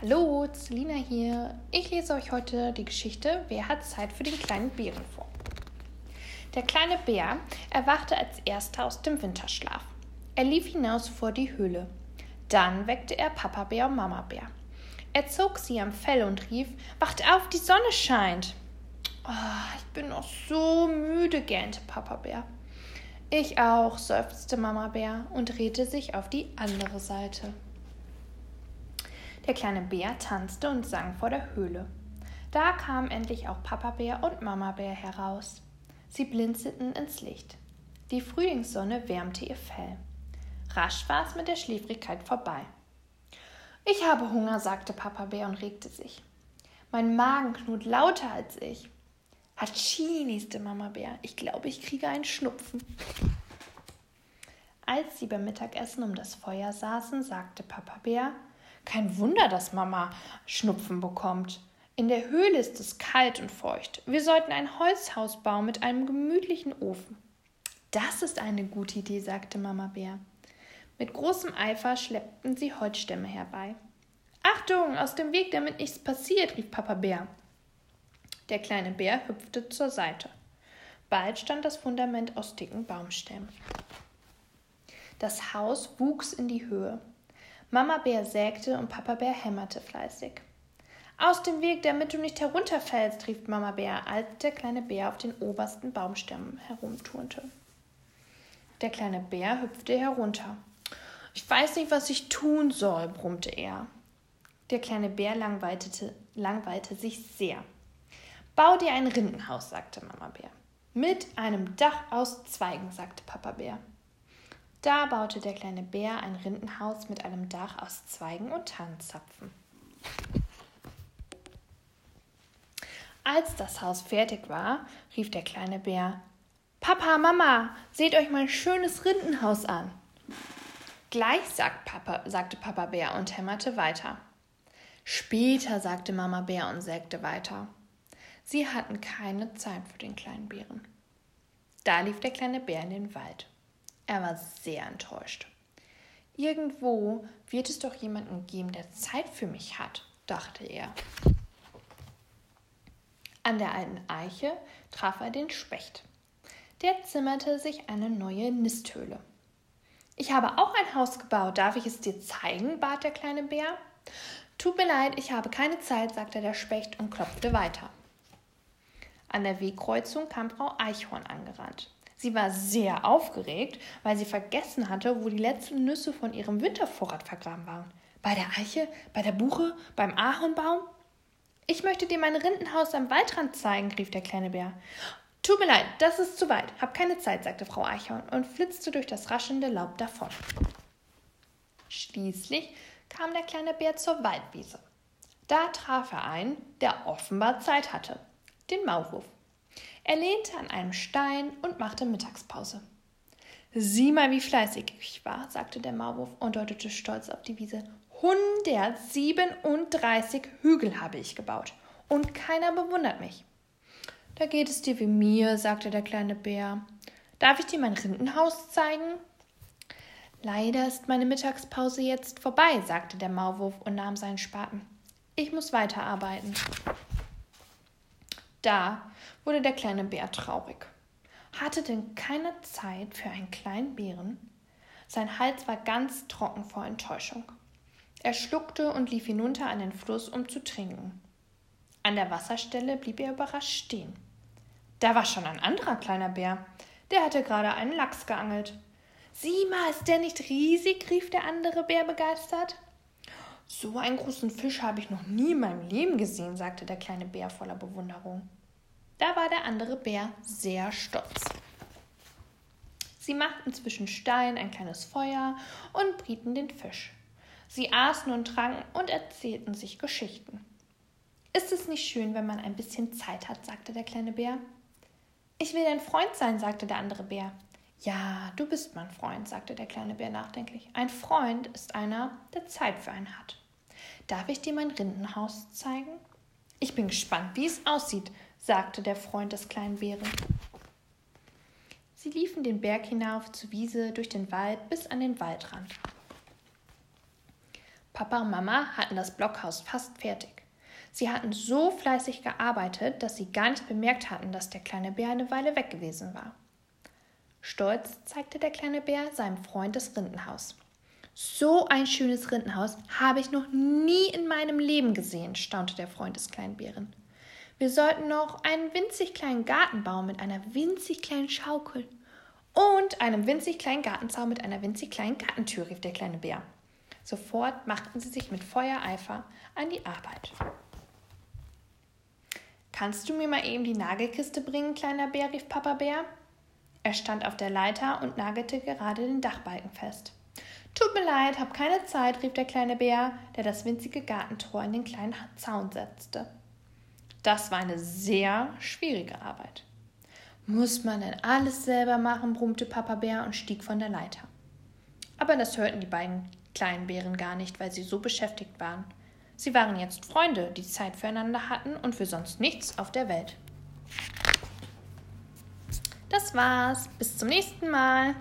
Hallo, Selina hier. Ich lese euch heute die Geschichte Wer hat Zeit für den kleinen Bären vor. Der kleine Bär erwachte als erster aus dem Winterschlaf. Er lief hinaus vor die Höhle. Dann weckte er Papa Bär und Mama Bär. Er zog sie am Fell und rief: Wacht auf, die Sonne scheint. Oh, ich bin noch so müde, gähnte Papa Bär. Ich auch, seufzte Mama Bär und drehte sich auf die andere Seite. Der kleine Bär tanzte und sang vor der Höhle. Da kamen endlich auch Papa Bär und Mama Bär heraus. Sie blinzelten ins Licht. Die Frühlingssonne wärmte ihr Fell. Rasch war es mit der Schläfrigkeit vorbei. Ich habe Hunger, sagte Papa Bär und regte sich. Mein Magen knurrt lauter als ich. Hatschi, nieste Mama Bär. Ich glaube, ich kriege einen Schnupfen. Als sie beim Mittagessen um das Feuer saßen, sagte Papa Bär, kein Wunder, dass Mama Schnupfen bekommt. In der Höhle ist es kalt und feucht. Wir sollten ein Holzhaus bauen mit einem gemütlichen Ofen. Das ist eine gute Idee, sagte Mama Bär. Mit großem Eifer schleppten sie Holzstämme herbei. Achtung, aus dem Weg, damit nichts passiert, rief Papa Bär. Der kleine Bär hüpfte zur Seite. Bald stand das Fundament aus dicken Baumstämmen. Das Haus wuchs in die Höhe. Mama Bär sägte und Papa Bär hämmerte fleißig. Aus dem Weg, damit du nicht herunterfällst, rief Mama Bär, als der kleine Bär auf den obersten Baumstämmen herumturnte. Der kleine Bär hüpfte herunter. Ich weiß nicht, was ich tun soll, brummte er. Der kleine Bär langweilte, langweilte sich sehr. Bau dir ein Rindenhaus, sagte Mama Bär. Mit einem Dach aus Zweigen, sagte Papa Bär. Da baute der kleine Bär ein Rindenhaus mit einem Dach aus Zweigen und Tannenzapfen. Als das Haus fertig war, rief der kleine Bär Papa, Mama, seht euch mein schönes Rindenhaus an. Gleich sagt Papa, sagte Papa Bär und hämmerte weiter. Später, sagte Mama Bär und sägte weiter. Sie hatten keine Zeit für den kleinen Bären. Da lief der kleine Bär in den Wald. Er war sehr enttäuscht. Irgendwo wird es doch jemanden geben, der Zeit für mich hat, dachte er. An der alten Eiche traf er den Specht. Der zimmerte sich eine neue Nisthöhle. Ich habe auch ein Haus gebaut. Darf ich es dir zeigen? bat der kleine Bär. Tut mir leid, ich habe keine Zeit, sagte der Specht und klopfte weiter. An der Wegkreuzung kam Frau Eichhorn angerannt. Sie war sehr aufgeregt, weil sie vergessen hatte, wo die letzten Nüsse von ihrem Wintervorrat vergraben waren. Bei der Eiche, bei der Buche, beim Ahornbaum? Ich möchte dir mein Rindenhaus am Waldrand zeigen, rief der kleine Bär. Tut mir leid, das ist zu weit. Hab keine Zeit, sagte Frau Eichhorn und flitzte durch das raschelnde Laub davon. Schließlich kam der kleine Bär zur Waldwiese. Da traf er einen, der offenbar Zeit hatte, den Maulwurf. Er lehnte an einem Stein und machte Mittagspause. Sieh mal, wie fleißig ich war, sagte der Maulwurf und deutete stolz auf die Wiese. 137 Hügel habe ich gebaut und keiner bewundert mich. Da geht es dir wie mir, sagte der kleine Bär. Darf ich dir mein Rindenhaus zeigen? Leider ist meine Mittagspause jetzt vorbei, sagte der Maulwurf und nahm seinen Spaten. Ich muss weiterarbeiten. Da wurde der kleine Bär traurig. Hatte denn keine Zeit für einen kleinen Bären? Sein Hals war ganz trocken vor Enttäuschung. Er schluckte und lief hinunter an den Fluss, um zu trinken. An der Wasserstelle blieb er überrascht stehen. Da war schon ein anderer kleiner Bär. Der hatte gerade einen Lachs geangelt. Sieh mal, ist der nicht riesig? rief der andere Bär begeistert. So einen großen Fisch habe ich noch nie in meinem Leben gesehen, sagte der kleine Bär voller Bewunderung. Da war der andere Bär sehr stolz. Sie machten zwischen Stein ein kleines Feuer und brieten den Fisch. Sie aßen und tranken und erzählten sich Geschichten. Ist es nicht schön, wenn man ein bisschen Zeit hat, sagte der kleine Bär. Ich will dein Freund sein, sagte der andere Bär. Ja, du bist mein Freund, sagte der kleine Bär nachdenklich. Ein Freund ist einer, der Zeit für einen hat. Darf ich dir mein Rindenhaus zeigen? Ich bin gespannt, wie es aussieht, sagte der Freund des kleinen Bären. Sie liefen den Berg hinauf zur Wiese, durch den Wald bis an den Waldrand. Papa und Mama hatten das Blockhaus fast fertig. Sie hatten so fleißig gearbeitet, dass sie gar nicht bemerkt hatten, dass der kleine Bär eine Weile weg gewesen war. Stolz zeigte der kleine Bär seinem Freund das Rindenhaus. So ein schönes Rindenhaus habe ich noch nie in meinem Leben gesehen, staunte der Freund des kleinen Bären. Wir sollten noch einen winzig kleinen Garten bauen mit einer winzig kleinen Schaukel und einem winzig kleinen Gartenzaun mit einer winzig kleinen Gartentür, rief der kleine Bär. Sofort machten sie sich mit Feuereifer an die Arbeit. Kannst du mir mal eben die Nagelkiste bringen, kleiner Bär? rief Papa Bär. Er stand auf der Leiter und nagelte gerade den Dachbalken fest. Tut mir leid, hab keine Zeit, rief der kleine Bär, der das winzige Gartentor in den kleinen Zaun setzte. Das war eine sehr schwierige Arbeit. Muss man denn alles selber machen, brummte Papa Bär und stieg von der Leiter. Aber das hörten die beiden kleinen Bären gar nicht, weil sie so beschäftigt waren. Sie waren jetzt Freunde, die Zeit füreinander hatten und für sonst nichts auf der Welt. Das war's. Bis zum nächsten Mal.